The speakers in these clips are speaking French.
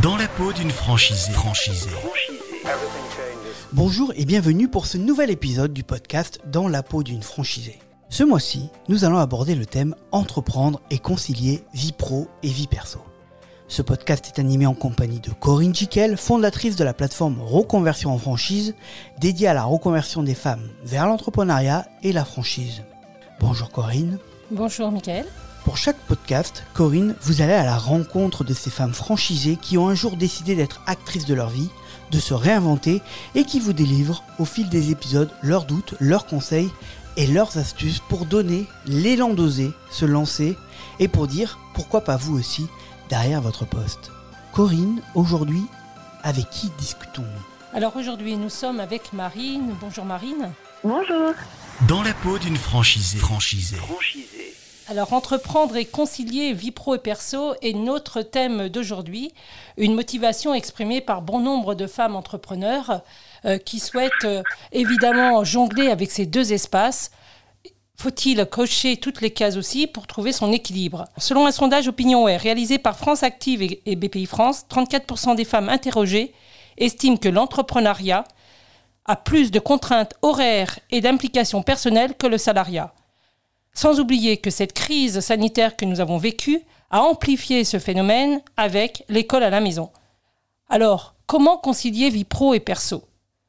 Dans la peau d'une franchisée. Franchisée. Bonjour et bienvenue pour ce nouvel épisode du podcast Dans la peau d'une franchisée. Ce mois-ci, nous allons aborder le thème Entreprendre et concilier vie pro et vie perso. Ce podcast est animé en compagnie de Corinne Jiquel, fondatrice de la plateforme Reconversion en franchise, dédiée à la reconversion des femmes vers l'entrepreneuriat et la franchise. Bonjour Corinne. Bonjour Mickaël. Pour chaque podcast, Corinne, vous allez à la rencontre de ces femmes franchisées qui ont un jour décidé d'être actrices de leur vie, de se réinventer et qui vous délivrent au fil des épisodes leurs doutes, leurs conseils et leurs astuces pour donner l'élan d'oser, se lancer et pour dire pourquoi pas vous aussi derrière votre poste. Corinne, aujourd'hui, avec qui discutons-nous? Alors aujourd'hui, nous sommes avec Marine. Bonjour Marine. Bonjour. Dans la peau d'une franchisée. Franchisée. Alors, entreprendre et concilier vie pro et perso est notre thème d'aujourd'hui. Une motivation exprimée par bon nombre de femmes entrepreneurs euh, qui souhaitent euh, évidemment jongler avec ces deux espaces. Faut-il cocher toutes les cases aussi pour trouver son équilibre? Selon un sondage OpinionWare réalisé par France Active et BPI France, 34% des femmes interrogées estiment que l'entrepreneuriat a plus de contraintes horaires et d'implications personnelles que le salariat. Sans oublier que cette crise sanitaire que nous avons vécue a amplifié ce phénomène avec l'école à la maison. Alors, comment concilier vie pro et perso?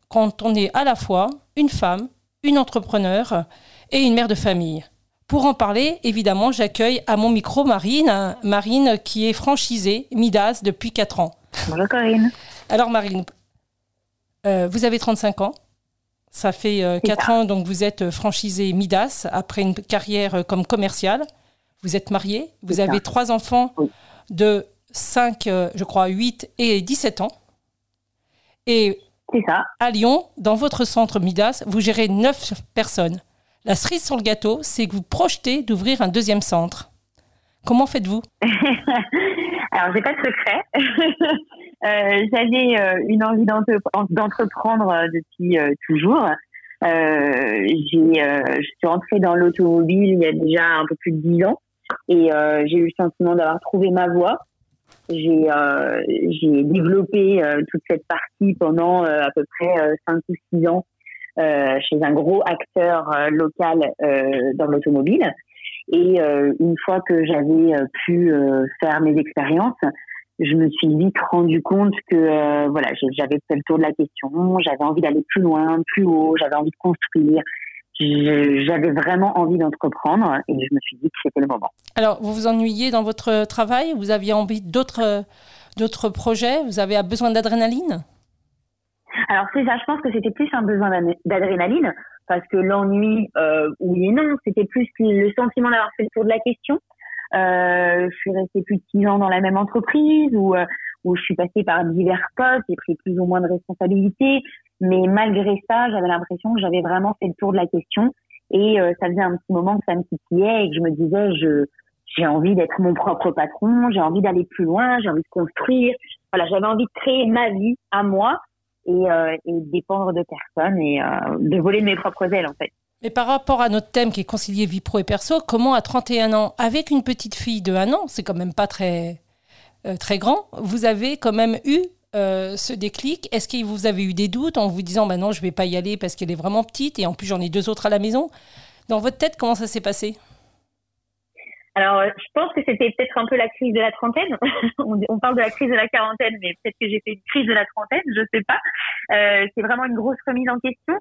Quand on est à la fois une femme, une entrepreneur et une mère de famille Pour en parler, évidemment, j'accueille à mon micro Marine, Marine qui est franchisée Midas depuis 4 ans. Bonjour Corinne. Alors Marine, euh, vous avez 35 ans. Ça fait euh, C'est 4 ça. ans donc vous êtes franchisée Midas après une carrière euh, comme commerciale. Vous êtes mariée, vous avez trois enfants Oui. de 5, euh, je crois, 8 et 17 ans. Et ça. à Lyon, dans votre centre Midas, vous gérez 9 personnes. La cerise sur le gâteau, c'est que vous projetez d'ouvrir un deuxième centre. Comment faites-vous? Alors, j'ai pas de secret. Euh, J'avais euh, une envie d'entre- d'entreprendre euh, depuis euh, toujours. Je suis rentrée dans l'automobile il y a déjà un peu plus de dix ans et j'ai eu le sentiment d'avoir trouvé ma voie. J'ai développé toute cette partie pendant à peu près cinq ou six ans chez un gros acteur local dans l'automobile. Et euh, une fois que j'avais euh, pu euh, faire mes expériences, je me suis vite rendu compte que voilà, j'avais fait le tour de la question, j'avais envie d'aller plus loin, plus haut, j'avais envie de construire. J'avais vraiment envie d'entreprendre et je me suis dit que c'était le moment. Alors, vous vous ennuyez dans votre travail? Vous aviez envie d'autres projets? Vous avez besoin d'adrénaline? Alors c'est ça, je pense que c'était plus un besoin d'ad- d'adrénaline parce que l'ennui, euh, oui et non, c'était plus le sentiment d'avoir fait le tour de la question. Euh, je suis restée plus de six ans dans la même entreprise où, euh, où je suis passée par divers postes, j'ai pris plus ou moins de responsabilités, mais malgré ça, j'avais l'impression que j'avais vraiment fait le tour de la question et euh, ça faisait un petit moment que ça me titillait et que je me disais, je j'ai envie d'être mon propre patron, j'ai envie d'aller plus loin, j'ai envie de construire. Voilà, j'avais envie de créer ma vie à moi et, euh, et dépendre de personne et euh, de voler mes propres ailes en fait. Mais par rapport à notre thème qui est concilier vie pro et perso, comment à 31 ans, avec une petite fille de 1 an, c'est quand même pas très, euh, très grand, vous avez quand même eu ce déclic? Est-ce que vous avez eu des doutes en vous disant bah non, je vais pas y aller parce qu'elle est vraiment petite et en plus j'en ai deux autres à la maison? Dans votre tête, comment ça s'est passé? Alors euh, je pense que c'était peut-être un peu la crise de la trentaine. on, parle de la crise de la quarantaine, mais peut-être que j'ai fait une crise de la trentaine, je sais pas. Euh, c'est vraiment une grosse remise en question.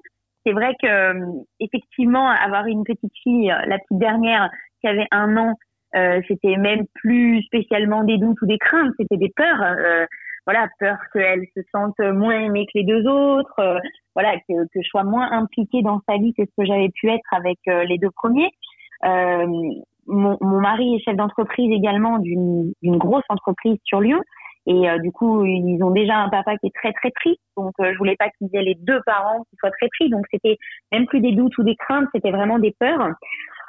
C'est vrai que euh, effectivement avoir une petite fille, euh, la petite dernière qui avait un an, euh, c'était même plus spécialement des doutes ou des craintes, c'était des peurs. euh, voilà, peur qu'elle se sente moins aimée que les deux autres, euh, voilà, que, que je sois moins impliquée dans sa vie que ce que j'avais pu être avec les deux premiers. Mon, mon mari est chef d'entreprise également d'une grosse entreprise sur Lyon. Et euh, du coup, ils ont déjà un papa qui est très très pris. Donc, euh, je voulais pas qu'ils aient les deux parents qui soient très pris. Donc, c'était même plus des doutes ou des craintes, c'était vraiment des peurs.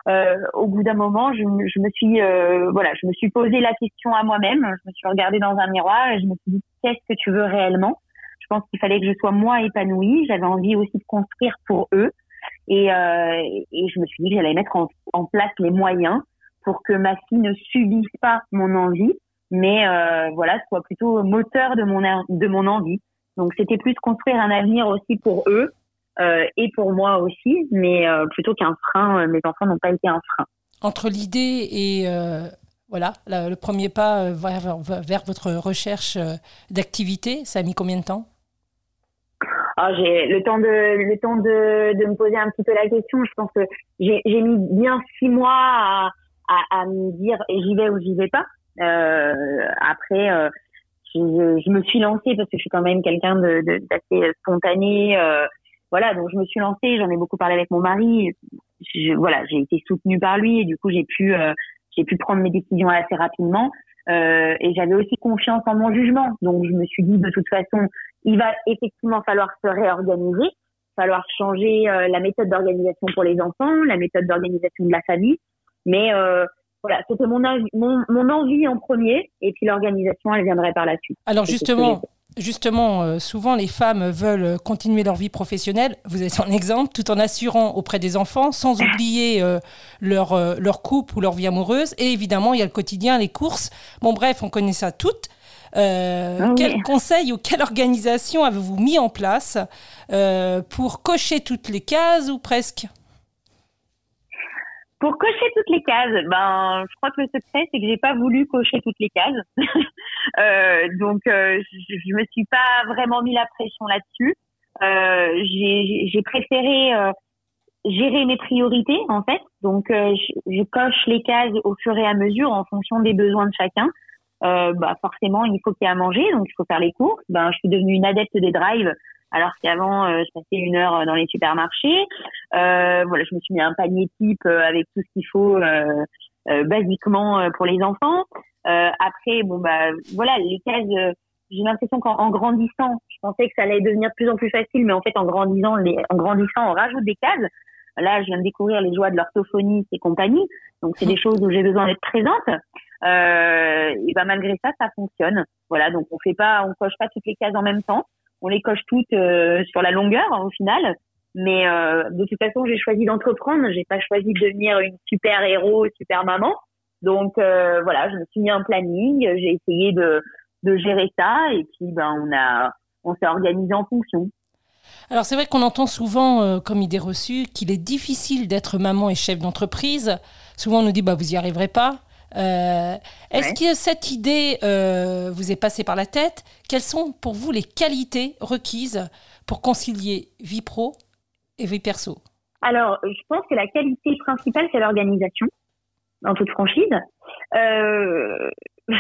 Euh, au bout d'un moment, je, me- je me suis euh, voilà, je me suis posé la question à moi-même. Je me suis regardée dans un miroir et je me suis dit qu'est-ce que tu veux réellement? Je pense qu'il fallait que je sois moi épanouie. J'avais envie aussi de construire pour eux. Et, euh, et je me suis dit que j'allais mettre en, place les moyens pour que ma fille ne subisse pas mon envie, mais voilà, soit plutôt moteur de mon de mon envie. Donc c'était plus construire un avenir aussi pour eux et pour moi aussi, mais plutôt qu'un frein. mes enfants n'ont pas été un frein. Entre l'idée et voilà, le premier pas vers, votre recherche d'activité, ça a mis combien de temps? J'ai le temps de le temps de, de me poser un petit peu la question. Je pense que j'ai mis bien six mois à, à, à me dire j'y vais ou j'y vais pas. Euh, après, euh, je, je, me suis lancée parce que je suis quand même quelqu'un de d'assez spontané. Euh, voilà, donc je me suis lancée. J'en ai beaucoup parlé avec mon mari. Je, voilà, j'ai été soutenue par lui et du coup j'ai pu euh, j'ai pu prendre mes décisions assez rapidement. Euh, et j'avais aussi confiance en mon jugement. Donc je me suis dit de toute façon, il va effectivement falloir se réorganiser, falloir changer euh, la méthode d'organisation pour les enfants, la méthode d'organisation de la famille. Mais euh, voilà, c'était mon, mon, mon, envie en premier, et puis l'organisation, elle viendrait par la suite. Alors justement, justement, euh, souvent les femmes veulent continuer leur vie professionnelle. Vous êtes un exemple, tout en assurant auprès des enfants, sans oublier euh, leur, euh, leur couple ou leur vie amoureuse. Et évidemment, il y a le quotidien, les courses. Bon, bref, on connaît ça toutes. Ah quel conseil ou quelle organisation avez-vous mis en place pour cocher toutes les cases ou presque? Pour cocher toutes les cases, ben, je crois que le secret, c'est que j'ai pas voulu cocher toutes les cases. euh, donc, euh, je, je me suis pas vraiment mis la pression là-dessus. Euh, j'ai préféré euh, gérer mes priorités, en fait. Donc, euh, je, je, coche les cases au fur et à mesure en fonction des besoins de chacun. bah, forcément, il faut qu'il y ait à manger, donc il faut faire les courses. Ben, je suis devenue une adepte des drives alors qu'avant euh, je passais une heure euh, dans les supermarchés. Euh, voilà, je me suis mis un panier type avec tout ce qu'il faut basiquement pour les enfants. après, bon bah voilà, les cases. j'ai l'impression qu'en grandissant, je pensais que ça allait devenir de plus en plus facile, mais en fait en grandissant, les, en grandissant, on rajoute des cases. Là, je viens de découvrir les joies de l'orthophonie et compagnie. Donc, c'est des choses où j'ai besoin d'être présente. Euh, et ben malgré ça, ça fonctionne. Voilà, donc on fait pas, on coche pas toutes les cases en même temps on les coche toutes euh, sur la longueur au final. Mais euh, de toute façon, j'ai choisi d'entreprendre. J'ai pas choisi de devenir une super héros, super maman. Donc euh, voilà, je me suis mis un planning. J'ai essayé de, de gérer ça et puis ben on a on s'est organisé en fonction. Alors c'est vrai qu'on entend souvent comme idée reçue qu'il est difficile d'être maman et chef d'entreprise. Souvent on nous dit bah vous y arriverez pas. Euh, est-ce que cette idée euh, vous est passée par la tête? Quelles sont pour vous les qualités requises pour concilier vie pro et vie perso? Alors, je pense que la qualité principale, c'est l'organisation, en toute franchise. Euh...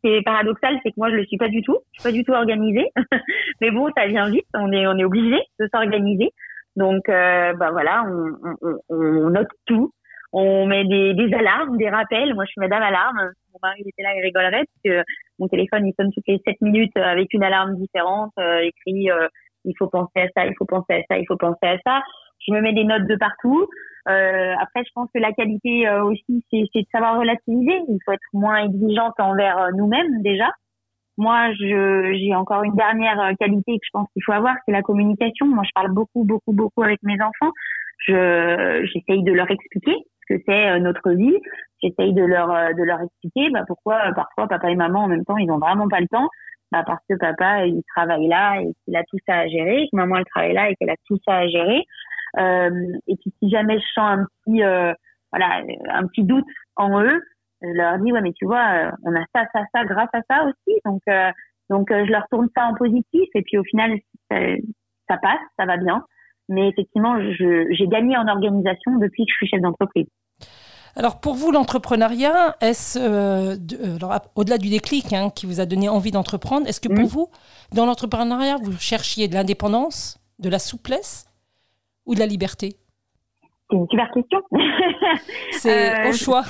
Ce qui est paradoxal, c'est que moi, je le suis pas du tout. Je suis pas du tout organisée. Mais bon, ça vient vite. On est, on est obligé de s'organiser. Donc, euh, bah voilà, on, on, on, note tout on met des, des, alarmes, des rappels. Moi, je suis madame alarme. Mon mari était là, il rigolerait parce que mon téléphone, il sonne toutes les 7 minutes avec une alarme différente, euh, écrit euh, il faut penser à ça, il faut penser à ça, il faut penser à ça. Je me mets des notes de partout. Euh, après, je pense que la qualité euh, aussi, c'est de savoir relativiser. Il faut être moins exigeante envers nous-mêmes déjà. Moi, j'ai encore une dernière qualité que je pense qu'il faut avoir, c'est la communication. Moi, je parle beaucoup, beaucoup, beaucoup avec mes enfants. Je j'essaye de leur expliquer que c'est euh, notre vie. J'essaye de leur euh, de leur expliquer bah, pourquoi euh, parfois papa et maman en même temps ils ont vraiment pas le temps. Bah, parce que papa il travaille là et qu'il a tout ça à gérer, maman elle travaille là et qu'elle a tout ça à gérer. Et puis si jamais je sens un petit voilà un petit doute en eux, je leur dis ouais mais tu vois on a ça ça ça grâce à ça aussi donc donc je leur tourne ça en positif et puis au final ça passe ça va bien mais effectivement, j'ai gagné en organisation depuis que je suis chef d'entreprise. Alors pour vous, l'entrepreneuriat, est-ce, euh, euh, au-delà du déclic hein, qui vous a donné envie d'entreprendre, est-ce que pour mmh. vous, dans l'entrepreneuriat, vous cherchiez de l'indépendance, de la souplesse ou de la liberté? C'est une super question. C'est au euh, choix.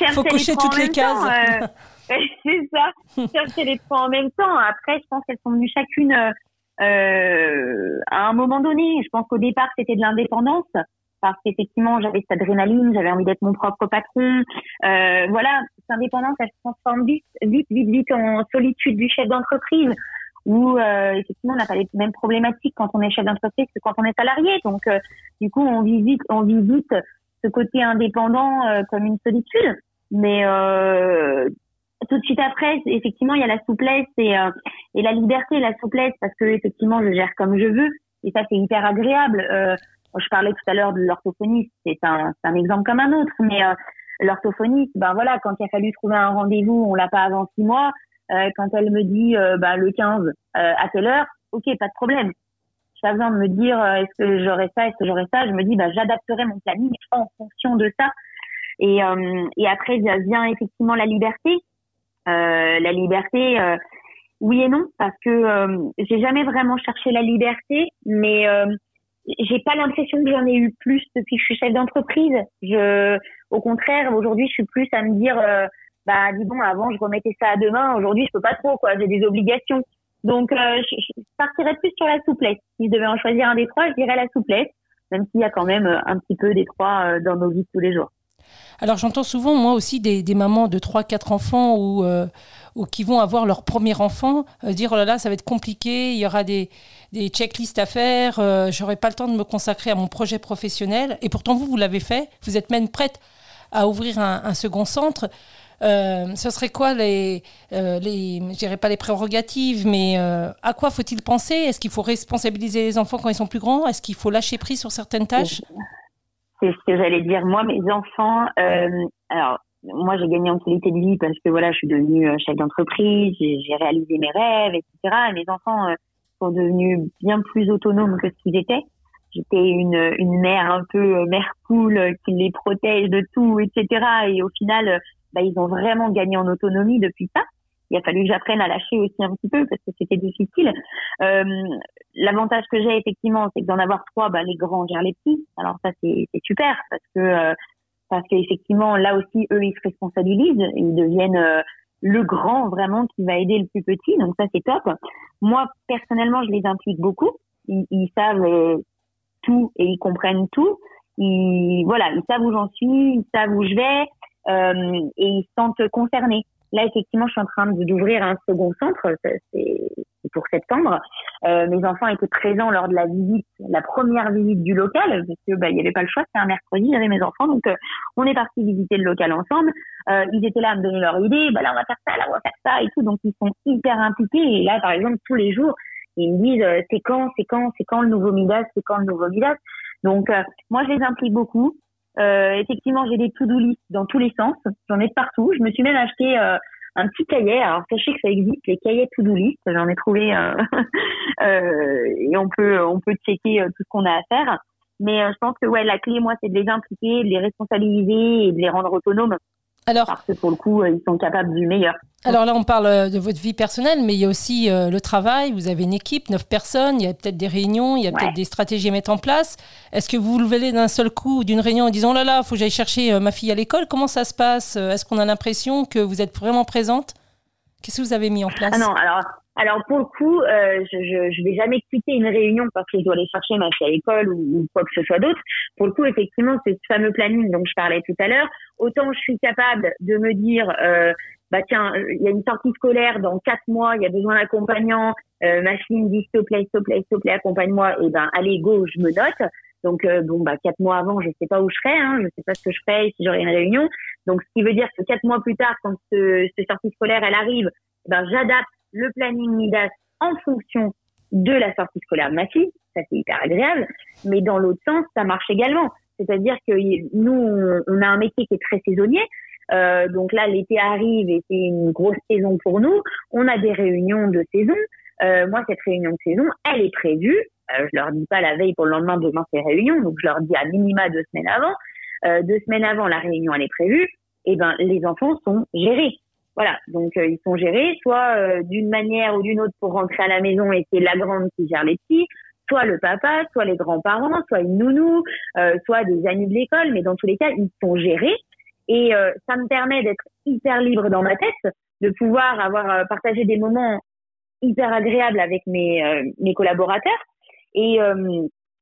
Il faut cocher toutes les cases. c'est ça, chercher les trois en même temps. Après, je pense qu'elles sont venues chacune euh, à un moment donné. Je pense qu'au départ, c'était de l'indépendance parce qu'effectivement, j'avais cette adrénaline, j'avais envie d'être mon propre patron. Euh, voilà, cette indépendance, elle se transforme vite, vite, vite, vite en solitude du chef d'entreprise où euh, effectivement, on n'a pas les mêmes problématiques quand on est chef d'entreprise que quand on est salarié. Donc, euh, du coup, on visite, on visite ce côté indépendant euh, comme une solitude. Mais tout de suite après, effectivement, il y a la souplesse et, euh, et la liberté, la souplesse, parce que effectivement, je gère comme je veux, et ça, c'est hyper agréable. Euh, je parlais tout à l'heure de l'orthophoniste, c'est un, un exemple comme un autre, mais euh, l'orthophoniste, ben voilà, quand il a fallu trouver un rendez-vous, on l'a pas avant six mois. Euh, quand elle me dit ben, le 15 à telle heure, ok, pas de problème. J'ai besoin de me dire est-ce que j'aurai ça, est-ce que j'aurai ça. Je me dis bah j'adapterai mon planning en fonction de ça. Et, et après vient effectivement la liberté. Euh, la liberté, euh, oui et non, parce que euh, j'ai jamais vraiment cherché la liberté, mais j'ai pas l'impression que j'en ai eu plus depuis que je suis chef d'entreprise. Je, au contraire, aujourd'hui, je suis plus à me dire, bah dis bon, avant je remettais ça à demain, aujourd'hui je peux pas trop, quoi. J'ai des obligations. Donc, je, partirais plus sur la souplesse. Si je devais en choisir un des trois, je dirais la souplesse, même s'il y a quand même un petit peu des trois dans nos vies tous les jours. Alors j'entends souvent, moi aussi, des, mamans de 3-4 enfants ou, euh, ou, qui vont avoir leur premier enfant euh, dire, oh là là, ça va être compliqué, il y aura des, des checklists à faire, euh, j'aurai pas le temps de me consacrer à mon projet professionnel. Et pourtant, vous, vous l'avez fait, vous êtes même prête à ouvrir un, second centre. ce serait quoi les, les je dirais pas les prérogatives, mais à quoi faut-il penser? Est-ce qu'il faut responsabiliser les enfants quand ils sont plus grands? Est-ce qu'il faut lâcher prise sur certaines tâches? C'est ce que j'allais dire. Moi, mes enfants, euh, alors moi j'ai gagné en qualité de vie parce que voilà, je suis devenue euh, chef d'entreprise, j'ai réalisé mes rêves, etc. Et mes enfants euh, sont devenus bien plus autonomes que ce qu'ils étaient. J'étais une, une mère un peu euh, mère poule qui les protège de tout, etc. Et au final, bah, ils ont vraiment gagné en autonomie depuis ça il a fallu que j'apprenne à lâcher aussi un petit peu parce que c'était difficile. L'avantage que j'ai effectivement, c'est que d'en avoir trois, bah, les grands gèrent les petits. Alors ça c'est super parce que euh, parce qu'effectivement là aussi eux ils se responsabilisent, ils deviennent euh, le grand vraiment qui va aider le plus petit. Donc ça c'est top. Moi personnellement je les implique beaucoup. Ils, ils savent euh, tout et ils comprennent tout. Ils voilà ils savent où j'en suis, ils savent où je vais et ils se sentent concernés. Là, effectivement, je suis en train d'ouvrir un second centre. C'est pour septembre. Euh, mes enfants étaient présents lors de la visite, la première visite du local, parce que bah, il n'y avait pas le choix. C'était un mercredi, j'avais mes enfants, donc euh, on est parti visiter le local ensemble. Euh, ils étaient là à me donner leur idée. Bah là, on va faire ça, là, on va faire ça et tout. Donc ils sont hyper impliqués. Et là, par exemple, tous les jours, ils me disent euh, c'est quand, c'est quand, c'est quand le nouveau Midas, c'est quand le nouveau Midas. Donc euh, moi, je les implique beaucoup. Euh, effectivement, j'ai des to-do list dans tous les sens. J'en ai partout. Je me suis même acheté euh, un petit cahier. Alors sachez que ça existe, les cahiers to-do list. J'en ai trouvé euh, euh, et on peut on peut checker tout ce qu'on a à faire. Mais je pense que ouais, la clé, moi, c'est de les impliquer, de les responsabiliser et de les rendre autonomes. Alors, parce que pour le coup, ils sont capables du meilleur. Alors là, on parle euh, de votre vie personnelle, mais il y a aussi euh, le travail. Vous avez une équipe, neuf personnes, il y a peut-être des réunions, il y a peut-être des stratégies à mettre en place. Est-ce que vous vous levez d'un seul coup d'une réunion en disant, oh là là, il faut que j'aille chercher euh, ma fille à l'école? Comment ça se passe? Est-ce qu'on a l'impression que vous êtes vraiment présente? Qu'est-ce que vous avez mis en place? Ah non, alors alors pour le coup, euh, je, je, je vais jamais quitter une réunion parce que je dois aller chercher ma fille à l'école ou, quoi que ce soit d'autre. Pour le coup, effectivement, c'est ce fameux planning dont je parlais tout à l'heure. Autant je suis capable de me dire, euh, bah tiens, il y a une sortie scolaire dans quatre mois, il y a besoin d'accompagnant. Euh, ma fille me dit s'il te plaît, s'il te plaît, s'il te plaît, accompagne-moi. Et eh ben allez go, je me note. Donc euh, bon bah quatre mois avant, je sais pas où je serai, hein, je sais pas ce que je ferai si j'aurai une réunion. Donc ce qui veut dire que quatre mois plus tard, quand ce, ce sortie scolaire elle arrive, eh ben j'adapte le planning MIDAS en fonction de la sortie scolaire de ma fille. Ça, c'est hyper agréable. Mais dans l'autre sens, ça marche également. C'est-à-dire que nous, on a un métier qui est très saisonnier. Euh, donc là, l'été arrive et c'est une grosse saison pour nous. On a des réunions de saison. Euh, moi, cette réunion de saison, elle est prévue. Euh, je leur dis pas la veille pour le lendemain, demain c'est réunion. Donc je leur dis à minima deux semaines avant. Euh, deux semaines avant, la réunion elle est prévue. Et eh ben, les enfants sont gérés. Voilà, donc euh, ils sont gérés. Soit euh, d'une manière ou d'une autre pour rentrer à la maison et c'est la grande qui gère les petits, soit le papa, soit les grands-parents, soit une nounou, euh, soit des amis de l'école, mais dans tous les cas, ils sont gérés. Et ça me permet d'être hyper libre dans ma tête, de pouvoir avoir partagé des moments hyper agréables avec mes mes collaborateurs. Et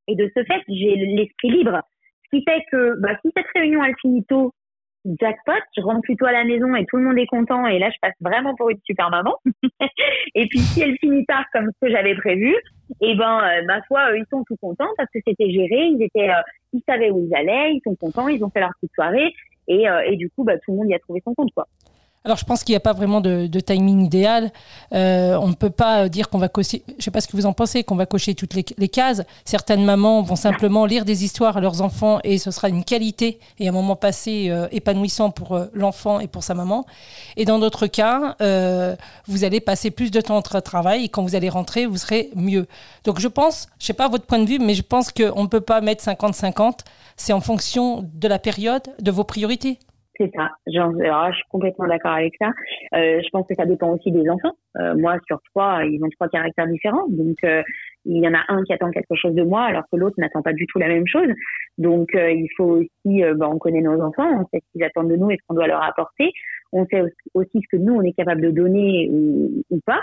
et de ce fait, j'ai l'esprit libre. Ce qui fait que bah, si cette réunion elle finit tôt, jackpot, je rentre plutôt à la maison et tout le monde est content et là je passe vraiment pour une super maman. et puis si elle finit tard comme ce que j'avais prévu, et eh ben euh, ma foi ils sont tout contents parce que c'était géré, ils étaient euh, ils savaient où ils allaient, ils sont contents, ils ont fait leur petite soirée et, euh, et du coup bah tout le monde y a trouvé son compte quoi. Alors je pense qu'il n'y a pas vraiment de, timing idéal. Euh, on ne peut pas dire qu'on va cocher, je ne sais pas ce que vous en pensez, qu'on va cocher toutes les, cases. Certaines mamans vont simplement lire des histoires à leurs enfants et ce sera une qualité et un moment passé euh, épanouissant pour euh, l'enfant et pour sa maman. Et dans d'autres cas, vous allez passer plus de temps au travail et quand vous allez rentrer, vous serez mieux. Donc je pense, je ne sais pas votre point de vue, mais je pense qu'on ne peut pas mettre 50-50. C'est en fonction de la période, de vos priorités. C'est ça. Genre, alors, je suis complètement d'accord avec ça. Euh, je pense que ça dépend aussi des enfants. Euh, moi, sur trois, ils ont trois caractères différents. Donc, euh, il y en a un qui attend quelque chose de moi, alors que l'autre n'attend pas du tout la même chose. Donc, euh, il faut aussi, euh, bah, on connaît nos enfants, on sait ce qu'ils attendent de nous et ce qu'on doit leur apporter. On sait aussi ce que nous, on est capable de donner ou, ou pas.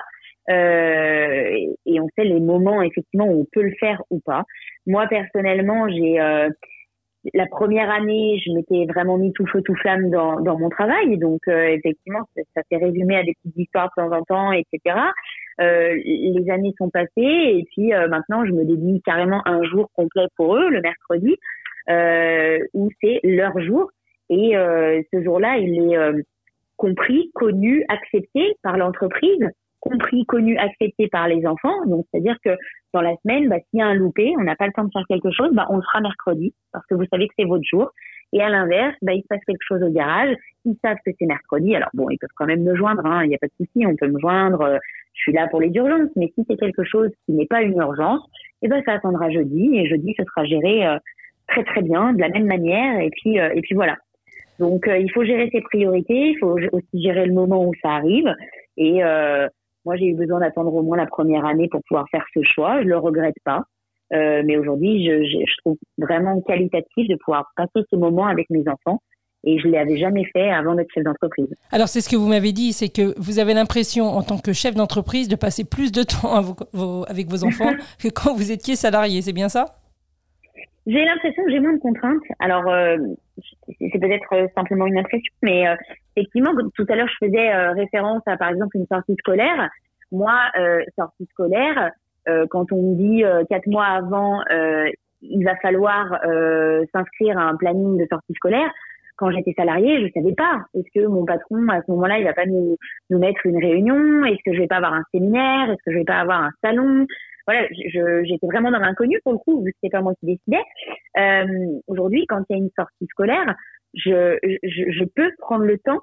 et on sait les moments, effectivement, où on peut le faire ou pas. Moi, personnellement, j'ai la première année, je m'étais vraiment mis tout feu tout flamme dans, dans mon travail. Donc euh, effectivement, ça, s'est résumé à des petites histoires de temps en temps, etc. Euh, les années sont passées et puis euh, maintenant, je me dédie carrément un jour complet pour eux, le mercredi, euh, où c'est leur jour. Et ce jour-là, il est compris, connu, accepté par l'entreprise compris, connu, accepté par les enfants. Donc, c'est-à-dire que dans la semaine, bah, s'il y a un loupé, on n'a pas le temps de faire quelque chose, bah, on le fera mercredi parce que vous savez que c'est votre jour. Et à l'inverse, bah, il se passe quelque chose au garage, ils savent que c'est mercredi. Alors bon, ils peuvent quand même me joindre, hein, il n'y a pas de souci, on peut me joindre. Euh, je suis là pour les urgences, mais si c'est quelque chose qui n'est pas une urgence, eh ben ça attendra jeudi et jeudi ce sera géré euh, très très bien de la même manière et puis euh, et puis voilà. Donc il faut gérer ses priorités, il faut aussi gérer le moment où ça arrive et moi, j'ai eu besoin d'attendre au moins la première année pour pouvoir faire ce choix. Je le regrette pas. Euh, mais aujourd'hui, je, je, trouve vraiment qualitatif de pouvoir passer ce moment avec mes enfants. Et je ne l'avais jamais fait avant d'être chef d'entreprise. Alors, c'est ce que vous m'avez dit, c'est que vous avez l'impression, en tant que chef d'entreprise, de passer plus de temps avec vos enfants que quand vous étiez salarié. C'est bien ça? J'ai l'impression que j'ai moins de contraintes. Alors, euh, c'est peut-être simplement une impression, mais euh, effectivement, tout à l'heure, je faisais euh, référence à, par exemple, une sortie scolaire. Moi, euh, sortie scolaire, euh, quand on me dit euh, quatre mois avant, il va falloir s'inscrire à un planning de sortie scolaire, quand j'étais salariée, je savais pas. Est-ce que mon patron, à ce moment-là, il va pas nous, nous mettre une réunion? Est-ce que je vais pas avoir un séminaire? Est-ce que je vais pas avoir un salon? Voilà, j'étais vraiment dans l'inconnu pour le coup, vu que c'était pas moi qui décidais. Euh, Aujourd'hui, quand il y a une sortie scolaire, je, je, je peux prendre le temps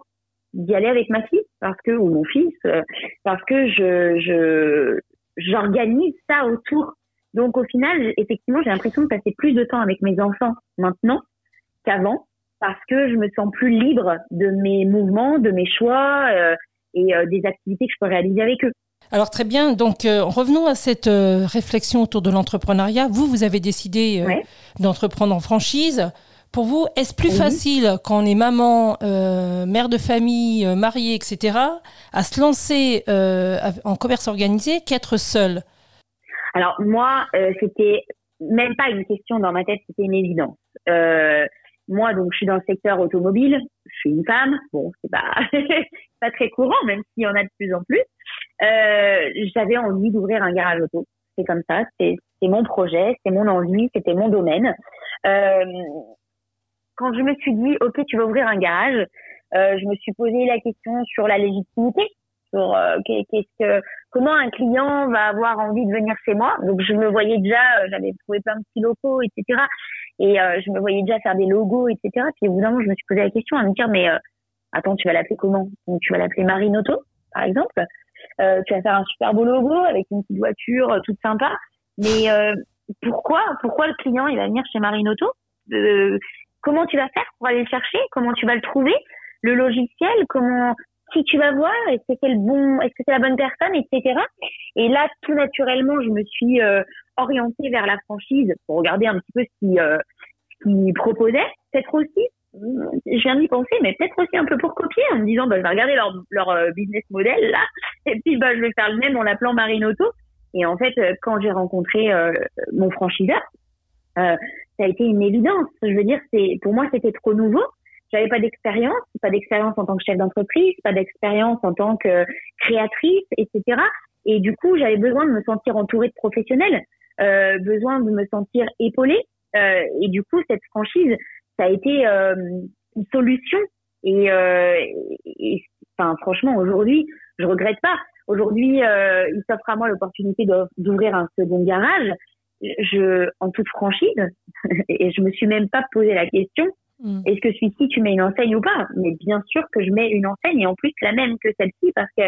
d'y aller avec ma fille parce que ou mon fils euh, parce que je je j'organise ça autour donc au final effectivement j'ai l'impression de passer plus de temps avec mes enfants maintenant qu'avant parce que je me sens plus libre de mes mouvements de mes choix euh, et euh, des activités que je peux réaliser avec eux alors très bien, donc revenons à cette réflexion autour de l'entrepreneuriat. Vous, vous avez décidé d'entreprendre en franchise. Pour vous, est-ce plus facile quand on est maman, euh, mère de famille, euh, mariée, etc., à se lancer euh, en commerce organisé qu'être seule? Alors moi, c'était même pas une question dans ma tête, c'était une évidence. moi, donc, je suis dans le secteur automobile. Je suis une femme. Bon, c'est pas pas très courant, même s'il y en a de plus en plus. J'avais envie d'ouvrir un garage auto. C'est comme ça. C'est mon projet, c'est mon envie, c'était mon domaine. Euh, quand je me suis dit, OK, tu vas ouvrir un garage, euh, je me suis posé la question sur la légitimité, sur euh, comment un client va avoir envie de venir chez moi. Donc, je me voyais déjà, euh, j'avais trouvé plein de petits locaux, etc. Et je me voyais déjà faire des logos, etc. Puis au bout d'un moment, je me suis posé la question à me dire, mais attends, tu vas l'appeler comment? Tu vas l'appeler Marinoto, par exemple. tu vas faire un super beau logo avec une petite voiture toute sympa. Mais pourquoi, pourquoi le client il va venir chez Marinoto comment tu vas faire pour aller le chercher, comment tu vas le trouver, le logiciel, comment qui tu vas voir, est-ce que c'est le bon, est-ce que c'est la bonne personne, etc. Et là, tout naturellement, je me suis euh, orientée vers la franchise pour regarder un petit peu ce qu'ils euh, qu proposaient. Peut-être aussi, je viens d'y penser, mais peut-être aussi un peu pour copier, en me disant, bah, je vais regarder leur, leur euh, business model là, et puis bah, je vais faire le même en l'appelant Marinoto. Et en fait, euh, quand j'ai rencontré euh, mon franchiseur, euh, ça a été une évidence. Je veux dire, pour moi c'était trop nouveau. J'avais pas d'expérience, pas d'expérience en tant que chef d'entreprise, pas d'expérience en tant que créatrice, etc. Et du coup, j'avais besoin de me sentir entourée de professionnels, euh, besoin de me sentir épaulée. Euh, et du coup, cette franchise, ça a été euh, une solution. Et, Enfin, franchement, aujourd'hui, je regrette pas. Aujourd'hui, il s'offre à moi l'opportunité d'ouvrir un second garage. Je, en toute franchise, et je me suis même pas posé la question, mm. est-ce que celui-ci, tu mets une enseigne ou pas? Mais bien sûr que je mets une enseigne, et en plus la même que celle-ci, parce que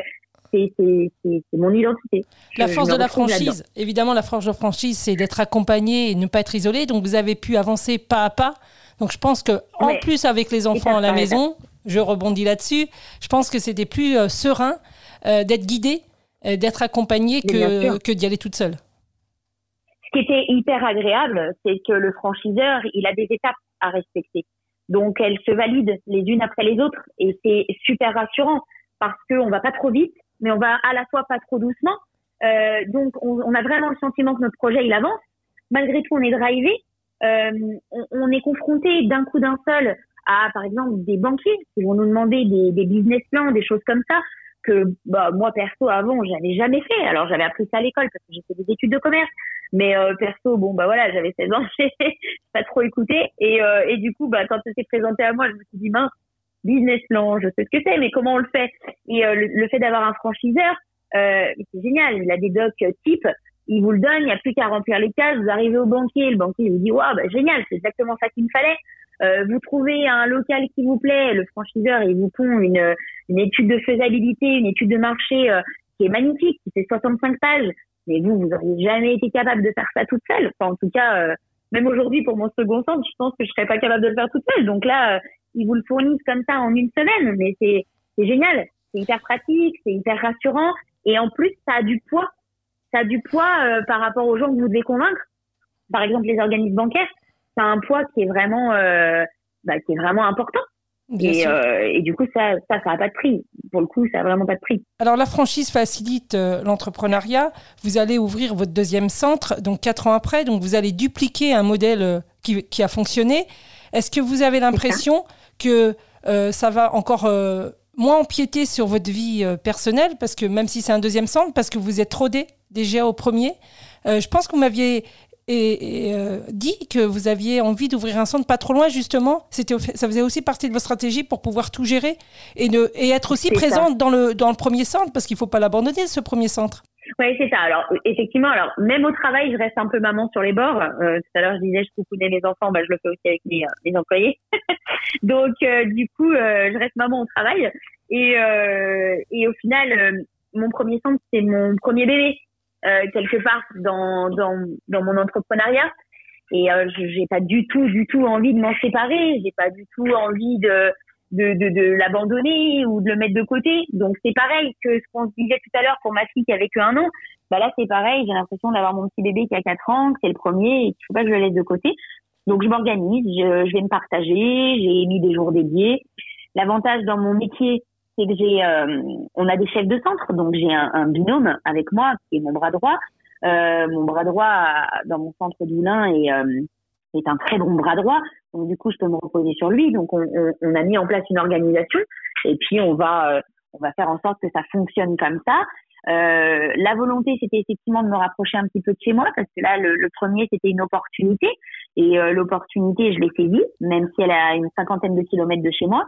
c'est mon identité. La force de la franchise, évidemment, la force de la franchise, c'est d'être accompagné et ne pas être isolé. Donc, vous avez pu avancer pas à pas. Donc, je pense que en plus avec les enfants à la maison, je rebondis là-dessus. Je pense que c'était plus euh, serein euh, d'être guidé, euh, d'être accompagné que, que d'y aller toute seule. Qui était hyper agréable, c'est que le franchiseur, il a des étapes à respecter. Donc, elles se valident les unes après les autres et c'est super rassurant parce qu'on va pas trop vite, mais on va à la fois pas trop doucement. Euh, donc, on, a vraiment le sentiment que notre projet, il avance. Malgré tout, on est drivé. Euh, on, est confronté d'un coup d'un seul à, par exemple, des banquiers qui vont nous demander des business plans, des choses comme ça que bah, moi perso avant j'avais jamais fait. Alors j'avais appris ça à l'école parce que j'ai fait des études de commerce, mais euh, perso bon bah voilà j'avais 16 ans, j'ai pas trop écouté et, euh, et du coup bah quand c'était présenté à moi je me suis dit mince business plan, je sais ce que c'est, mais comment on le fait? Et euh, le, fait d'avoir un franchiseur, euh, c'est génial. Il a des docs type, il vous le donne, il n'y a plus qu'à remplir les cases. Vous arrivez au banquier, le banquier vous dit waouh, bah, génial, c'est exactement ça qu'il me fallait. Euh, vous trouvez un local qui vous plaît, le franchiseur il vous pond une, une étude de faisabilité, une étude de marché euh, qui est magnifique, qui fait 65 pages. Mais vous, vous n'auriez jamais été capable de faire ça toute seule. Enfin, en tout cas, euh, même aujourd'hui pour mon second centre, je pense que je serais pas capable de le faire toute seule. Donc là, ils vous le fournissent comme ça en une semaine, mais c'est génial, c'est hyper pratique, c'est hyper rassurant, et en plus ça a du poids, ça a du poids euh, par rapport aux gens que vous devez convaincre. Par exemple, les organismes bancaires, ça a un poids qui est vraiment, euh, bah, qui est vraiment important. Et, euh, et, du coup, ça, ça, ça n'a pas de prix. Pour le coup, ça n'a vraiment pas de prix. Alors, la franchise facilite l'entrepreneuriat. Vous allez ouvrir votre deuxième centre, donc quatre ans après. Donc, vous allez dupliquer un modèle qui, qui a fonctionné. Est-ce que vous avez l'impression que ça va encore moins empiéter sur votre vie personnelle, parce que même si c'est un deuxième centre, parce que vous êtes rodé? Déjà au premier. je pense que vous m'aviez dit que vous aviez envie d'ouvrir un centre pas trop loin, justement. C'était, ça faisait aussi partie de votre stratégie pour pouvoir tout gérer et, être aussi présente dans le, dans le premier centre, parce qu'il ne faut pas l'abandonner, ce premier centre. Oui, c'est ça. Alors, effectivement, alors même au travail, je reste un peu maman sur les bords. Euh, tout à l'heure, je disais, je coucounais les enfants, bah, je le fais aussi avec mes, mes employés. Donc, euh, du coup, euh, je reste maman au travail. Et, euh, et au final, mon premier centre, c'est mon premier bébé, quelque part dans, dans, dans mon entrepreneuriat. Et j'ai pas du tout, du tout envie de m'en séparer. J'ai pas du tout envie de de, de, de l'abandonner ou de le mettre de côté. Donc c'est pareil que ce qu'on disait tout à l'heure pour ma fille qui avait que un an. Bah là c'est pareil, j'ai l'impression d'avoir mon petit bébé qui a quatre ans, que c'est le premier et qu'il faut pas que je le laisse de côté. Donc je m'organise, je, je, vais me partager, j'ai mis des jours dédiés. L'avantage dans mon métier, c'est que j'ai, euh, on a des chefs de centre, donc j'ai un, binôme avec moi qui est mon bras droit. Euh, mon bras droit dans mon centre d'Oulin et euh, est un très bon bras droit. Donc du coup, je peux me reposer sur lui. Donc on, on, on a mis en place une organisation et puis on va euh, on va faire en sorte que ça fonctionne comme ça. Euh, la volonté, c'était effectivement de me rapprocher un petit peu de chez moi parce que là, le, le premier, c'était une opportunité et euh, l'opportunité, je l'ai saisie, même si elle a une cinquantaine de kilomètres de chez moi.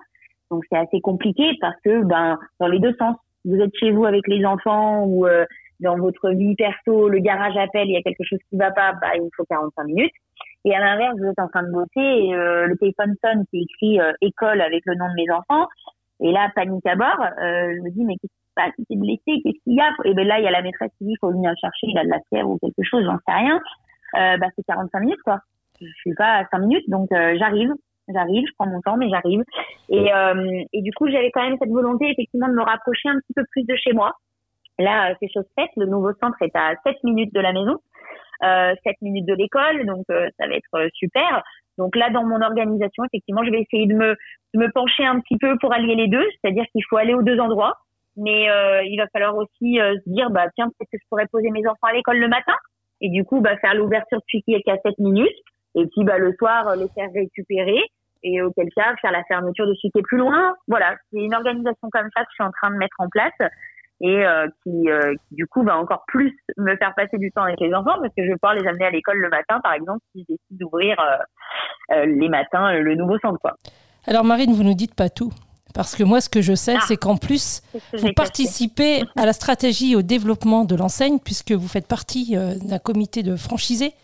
Donc c'est assez compliqué parce que ben dans les deux sens, vous êtes chez vous avec les enfants ou euh, dans votre vie perso, le garage appelle, il y a quelque chose qui va pas, bah, il faut 45 minutes. Et à l'inverse, vous êtes en train de bosser et euh, le téléphone sonne, c'est écrit euh, école avec le nom de mes enfants. Et là, panique à bord. Je me dis, mais qu'est-ce qui se passe? C'est blessé, qu'est-ce qu'il y a? Et ben là, il y a la maîtresse qui dit, il faut venir chercher, il a de la fièvre ou quelque chose, j'en sais rien. Bah, c'est 45 minutes, quoi. Je suis pas à 5 minutes, donc j'arrive. J'arrive, je prends mon temps, mais j'arrive. Et, et du coup, j'avais quand même cette volonté, effectivement, de me rapprocher un petit peu plus de chez moi. Là, c'est chose faite. Le nouveau centre est à 7 minutes de la maison euh, 7 minutes de l'école, donc euh, ça va être euh, super. Donc là, dans mon organisation, effectivement, je vais essayer de me, de me pencher un petit peu pour allier les deux, c'est-à-dire qu'il faut aller aux deux endroits, mais euh, il va falloir aussi se dire, bah tiens, peut-être que je pourrais poser mes enfants à l'école le matin, et du coup, bah faire l'ouverture de qui est à 7 minutes, et puis bah le soir les faire récupérer, et auquel cas faire la fermeture de celui plus loin. Voilà, c'est une organisation comme ça que je suis en train de mettre en place et euh, qui, euh, qui, du coup va encore plus me faire passer du temps avec les enfants parce que je vais pouvoir les amener à l'école le matin par exemple si je décide d'ouvrir euh, les matins le nouveau centre quoi. Alors Marine, vous nous dites pas tout Parce que moi, ce que je sais, Ah. c'est qu'en plus, que vous participez à la stratégie au développement de l'enseigne, puisque vous faites partie euh, d'un comité de franchisés.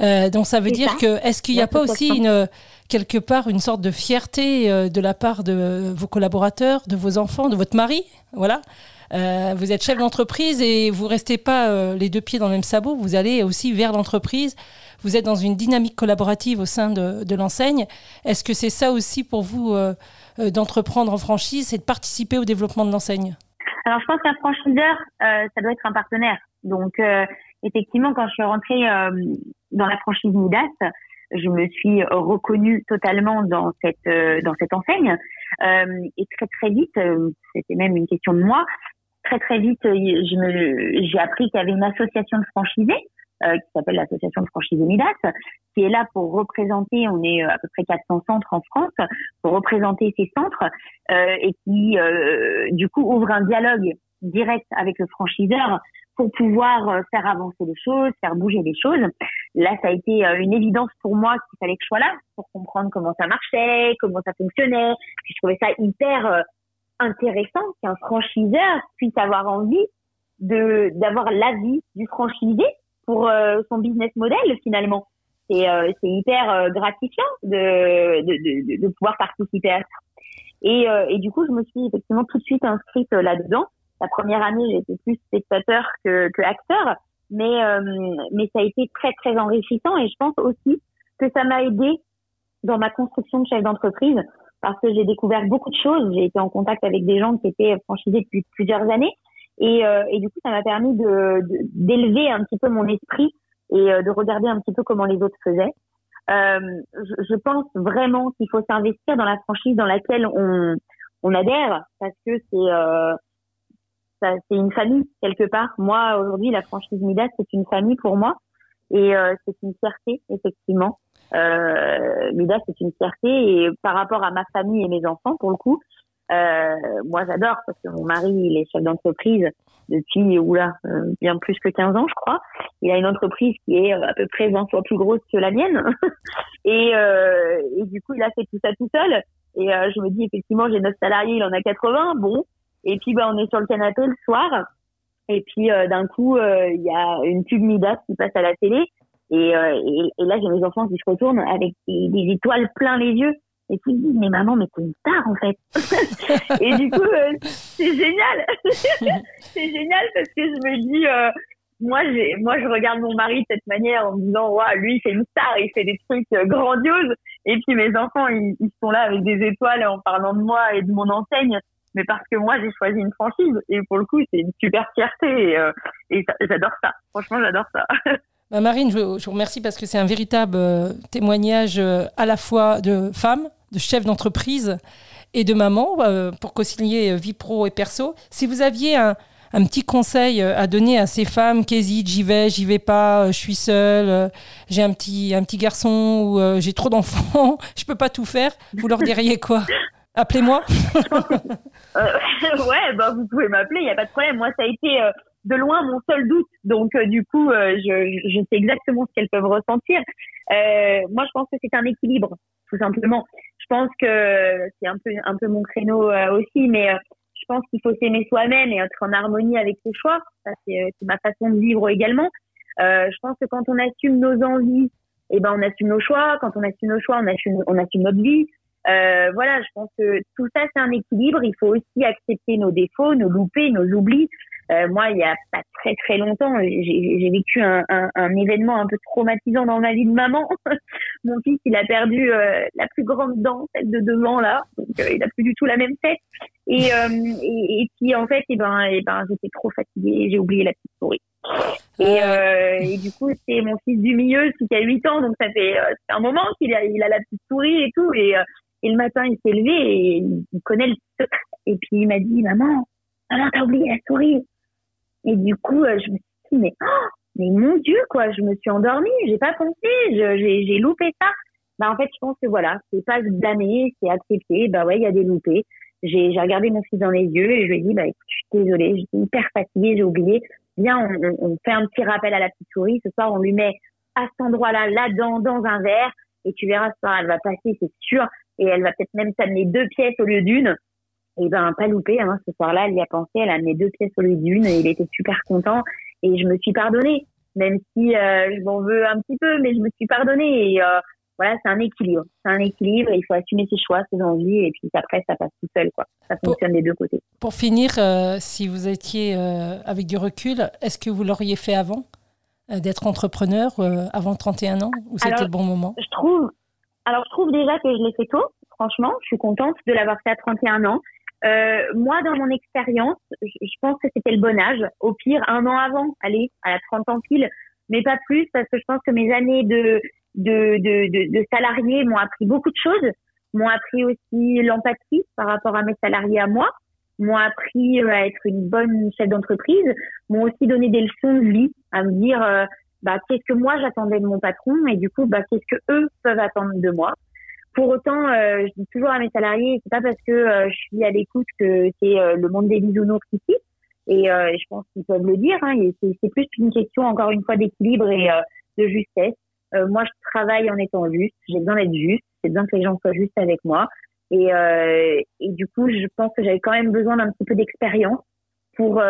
Euh, donc ça veut dire ça. que est-ce qu'il n'y a pas aussi une quelque part une sorte de fierté euh, de la part de vos collaborateurs, de vos enfants, de votre mari, voilà. Euh, vous êtes chef d'entreprise et vous restez pas euh, les deux pieds dans le même sabot. Vous allez aussi vers l'entreprise. Vous êtes dans une dynamique collaborative au sein de, de l'enseigne. Est-ce que c'est ça aussi pour vous euh, euh, d'entreprendre en franchise, c'est de participer au développement de l'enseigne? Alors, je pense qu'un franchiseur, euh, ça doit être un partenaire. Donc, euh, effectivement, quand je suis rentrée euh, dans la franchise Midas, je me suis reconnue totalement dans cette euh, dans cette enseigne. Euh, et très très vite, euh, c'était même une question de moi. Très très vite, j'ai appris qu'il y avait une association de franchisés qui s'appelle l'association de franchisés Midas, qui est là pour représenter. On est à peu près 400 centres en France pour représenter ces centres euh, et qui euh, du coup ouvre un dialogue direct avec le franchiseur pour pouvoir euh, faire avancer les choses, faire bouger les choses. Là, ça a été euh, une évidence pour moi qu'il fallait que je sois là pour comprendre comment ça marchait, comment ça fonctionnait. Puis je trouvais ça hyper euh, intéressant qu'un franchiseur puisse avoir envie de d'avoir l'avis du franchisé pour son business model finalement. C'est c'est hyper gratifiant de, de, de, de pouvoir participer à ça. Et, et du coup, je me suis effectivement tout de suite inscrite là-dedans. La première année, j'étais plus spectateur que, que acteur, mais euh, mais ça a été très très enrichissant et je pense aussi que ça m'a aidé dans ma construction de chef d'entreprise parce que j'ai découvert beaucoup de choses. J'ai été en contact avec des gens qui étaient franchisés depuis plusieurs années et, euh, et du coup, ça m'a permis de de- d'élever un petit peu mon esprit et euh, de regarder un petit peu comment les autres faisaient. Euh, je, je pense vraiment qu'il faut s'investir dans la franchise dans laquelle on, on adhère parce que c'est euh, c'est une famille quelque part. Moi aujourd'hui la franchise Midas c'est une famille pour moi et euh, c'est une fierté effectivement. Euh, Midas c'est une fierté et par rapport à ma famille et mes enfants pour le coup, euh, moi j'adore parce que mon mari il est chef d'entreprise depuis oula euh, bien plus que 15 ans je crois. Il a une entreprise qui est euh, à peu près 20 fois plus grosse que la mienne et, euh, et du coup il a fait tout ça tout seul et euh, je me dis effectivement j'ai 9 salariés il en a 80 bon et puis bah on est sur le canapé le soir. Et puis euh, d'un coup euh, il y a une pub Midas qui passe à la télé. Et, euh, et, et là j'ai mes enfants qui se retournent avec des, des étoiles plein les yeux. Et qui me disent mais maman mais t'es une star en fait. Et du coup euh, c'est génial. C'est génial parce que je me dis euh, moi j'ai moi je regarde mon mari de cette manière en me disant waouh lui c'est une star il fait des trucs grandioses. Et puis mes enfants ils, ils sont là avec des étoiles en parlant de moi et de mon enseigne mais parce que moi j'ai choisi une franchise et pour le coup c'est une super fierté et, euh, j'adore ça. Franchement j'adore ça. Bah, Marine, je, je vous remercie parce que c'est un véritable euh, témoignage euh, à la fois de femme, de chef d'entreprise et de maman pour concilier vie pro et perso. Si vous aviez un, un petit conseil à donner à ces femmes qui hésitent, j'y vais, j'y vais pas, je suis seule, j'ai un petit, un petit garçon ou j'ai trop d'enfants, je peux pas tout faire, vous leur diriez quoi? Appelez-moi. Euh, ouais, bah vous pouvez m'appeler, il y a pas de problème. Moi, ça a été euh, de loin mon seul doute, donc euh, du coup, euh, je, je sais exactement ce qu'elles peuvent ressentir. Euh, moi, je pense que c'est un équilibre, tout simplement. Je pense que c'est un peu un peu mon créneau euh, aussi, mais je pense qu'il faut s'aimer soi-même et être en harmonie avec ses choix. Ça, c'est ma façon de vivre également. Je pense que quand on assume nos envies, eh ben on assume nos choix. Quand on assume nos choix, on assume on assume notre vie. Euh, voilà, je pense que tout ça c'est un équilibre. Il faut aussi accepter nos défauts, nos loupés, nos oublis. Euh, moi, il y a pas très très longtemps, j'ai vécu un, un, un événement un peu traumatisant dans ma vie de maman. Mon fils, il a perdu euh, la plus grande dent, celle de devant là, donc euh, il a plus du tout la même tête. Et, euh, et, et puis en fait, et ben, et ben, j'étais trop fatiguée, j'ai oublié la petite souris. Et, euh, et du coup, c'est mon fils du milieu, qui a 8 ans, donc ça fait, euh, un moment qu'il a, il a la petite souris et tout. Et, euh, et le matin, il s'est levé et il, connaît le secret. Et puis il m'a dit, maman, maman, t'as oublié la souris. Et du coup, euh, je me suis dit, mais, oh, mais mon Dieu, quoi, je me suis endormie, j'ai pas pensé, j'ai loupé ça. Bah, en fait, je pense que voilà, c'est pas blâmer, c'est accepter, bah ouais, il y a des loupés. J'ai regardé mon fils dans les yeux et je lui ai dit, bah écoute, je suis désolée, j'étais hyper fatiguée, j'ai oublié. Viens, on- on fait un petit rappel à la petite souris. Ce soir, on lui met à cet endroit-là, là-dedans, dans un verre. Et tu verras, ce soir, elle va passer, c'est sûr. Et elle va peut-être même s'amener deux pièces au lieu d'une. Et ben pas loupé. Hein, ce soir-là, elle y a pensé. Elle a mis deux pièces au lieu d'une. Et il était super content. Et je me suis pardonnée, même si euh, je m'en veux un petit peu, mais je me suis pardonnée. Et euh, voilà, c'est un équilibre. C'est un équilibre. il faut assumer ses choix, ses envies. Et puis après, ça passe tout seul. Quoi. Ça fonctionne des deux côtés. Pour finir, euh, si vous étiez avec du recul, est-ce que vous l'auriez fait avant d'être entrepreneur, avant 31 ans, ou c'était le bon moment? Je trouve. Alors, je trouve déjà que je l'ai fait tôt. Franchement, je suis contente de l'avoir fait à 31 ans. Euh, moi, dans mon expérience, je, pense que c'était le bon âge. Au pire, un an avant, allez, à la 30 ans pile, mais pas plus, parce que je pense que mes années de, de, de, de, salarié m'ont appris beaucoup de choses, m'ont appris aussi l'empathie par rapport à mes salariés à moi, m'ont appris euh, à être une bonne chef d'entreprise, m'ont aussi donné des leçons de vie, à me dire, euh, bah, qu'est-ce que moi j'attendais de mon patron et du coup, bah, qu'est-ce que eux peuvent attendre de moi. Pour autant, euh, je dis toujours à mes salariés, c'est pas parce que euh, je suis à l'écoute que c'est euh, le monde des bisounours ici. Et, je pense qu'ils peuvent le dire. Hein, c'est plus une question, encore une fois, d'équilibre et de justesse. moi, je travaille en étant juste. J'ai besoin d'être juste. C'est bien que les gens soient justes avec moi. Et, et du coup, je pense que j'avais quand même besoin d'un petit peu d'expérience pour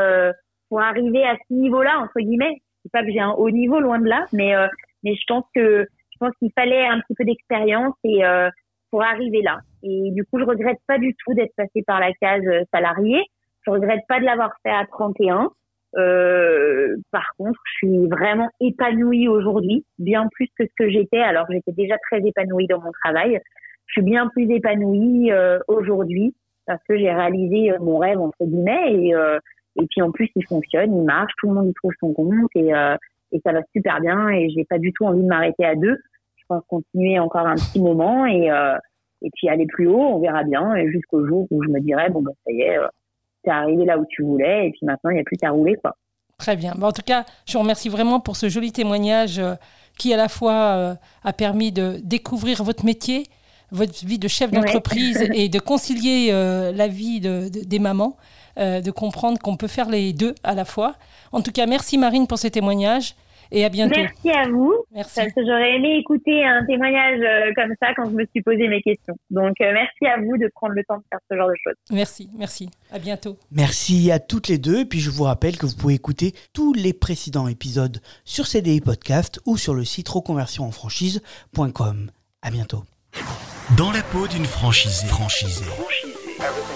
pour arriver à ce niveau-là entre guillemets. C'est pas que j'ai un haut niveau, loin de là, mais mais je pense que je pense qu'il fallait un petit peu d'expérience et euh, pour arriver là. Et du coup, je regrette pas du tout d'être passée par la case euh, salarié. Je regrette pas de l'avoir fait à 31. Euh, par contre, je suis vraiment épanouie aujourd'hui, bien plus que ce que j'étais. Alors, j'étais déjà très épanouie dans mon travail. Je suis bien plus épanouie euh, aujourd'hui parce que j'ai réalisé euh, mon rêve entre guillemets et et puis en plus il fonctionne, il marche, tout le monde y trouve son compte et et ça va super bien et j'ai pas du tout envie de m'arrêter à deux. Je pense continuer encore un petit moment et euh, et puis aller plus haut, on verra bien et jusqu'au jour où je me dirai bon bah ça y est, euh, t'es arrivé là où tu voulais et puis maintenant il n'y a plus qu'à rouler quoi. Très bien. en tout cas, je vous remercie vraiment pour ce joli témoignage euh, qui à la fois a permis de découvrir votre métier, votre vie de chef d'entreprise et de concilier la vie de, des mamans, de comprendre qu'on peut faire les deux à la fois. En tout cas, merci Marine pour ces témoignages et à bientôt. Merci à vous. Merci. Parce que j'aurais aimé écouter un témoignage euh, comme ça quand je me suis posé mes questions. Donc euh, merci à vous de prendre le temps de faire ce genre de choses. Merci, merci. À bientôt. Merci à toutes les deux. Et puis je vous rappelle que vous pouvez écouter tous les précédents épisodes sur CDI Podcast ou sur le site reconversionenfranchise.com. À bientôt. Dans la peau d'une franchisée. franchisée. franchisée.